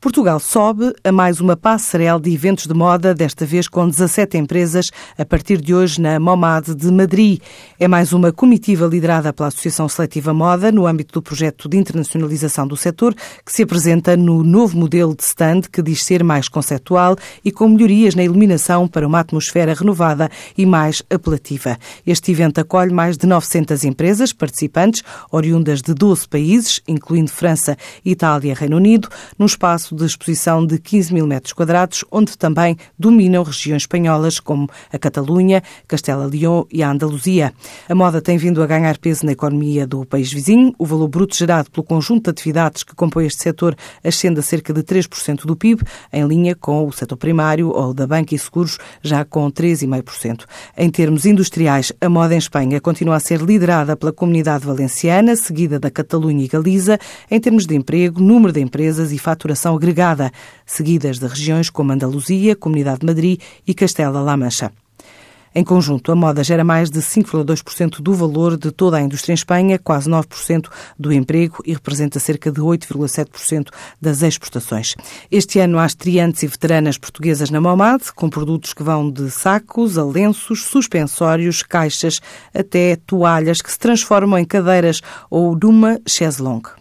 Portugal sobe a mais uma passarela de eventos de moda, desta vez com 17 empresas, a partir de hoje na MOMAD de Madrid. É mais uma comitiva liderada pela Associação Seletiva Moda, no âmbito do projeto de internacionalização do setor, que se apresenta no novo modelo de stand, que diz ser mais conceptual e com melhorias na iluminação para uma atmosfera renovada e mais apelativa. Este evento acolhe mais de 900 empresas participantes, oriundas de 12 países, incluindo França, Itália e Reino Unido, num espaço espaço de exposição de 15 mil metros quadrados, onde também dominam regiões espanholas como a Catalunha, Castela-Leão e a Andaluzia. A moda tem vindo a ganhar peso na economia do país vizinho. O valor bruto gerado pelo conjunto de atividades que compõe este setor ascende a cerca de 3% do PIB, em linha com o setor primário ou da banca e seguros, já com 3,5%. Em termos industriais, a moda em Espanha continua a ser liderada pela comunidade valenciana, seguida da Catalunha e Galiza, em termos de emprego, número de empresas e faturação agregada, seguidas de regiões como Andaluzia, Comunidade de Madrid e Castela-La Mancha. Em conjunto, a moda gera mais de 5,2% do valor de toda a indústria em Espanha, quase 9% do emprego e representa cerca de 8,7% das exportações. Este ano há estreantes e veteranas portuguesas na Momad, com produtos que vão de sacos a lenços, suspensórios, caixas, até toalhas que se transformam em cadeiras ou numa chaise longue.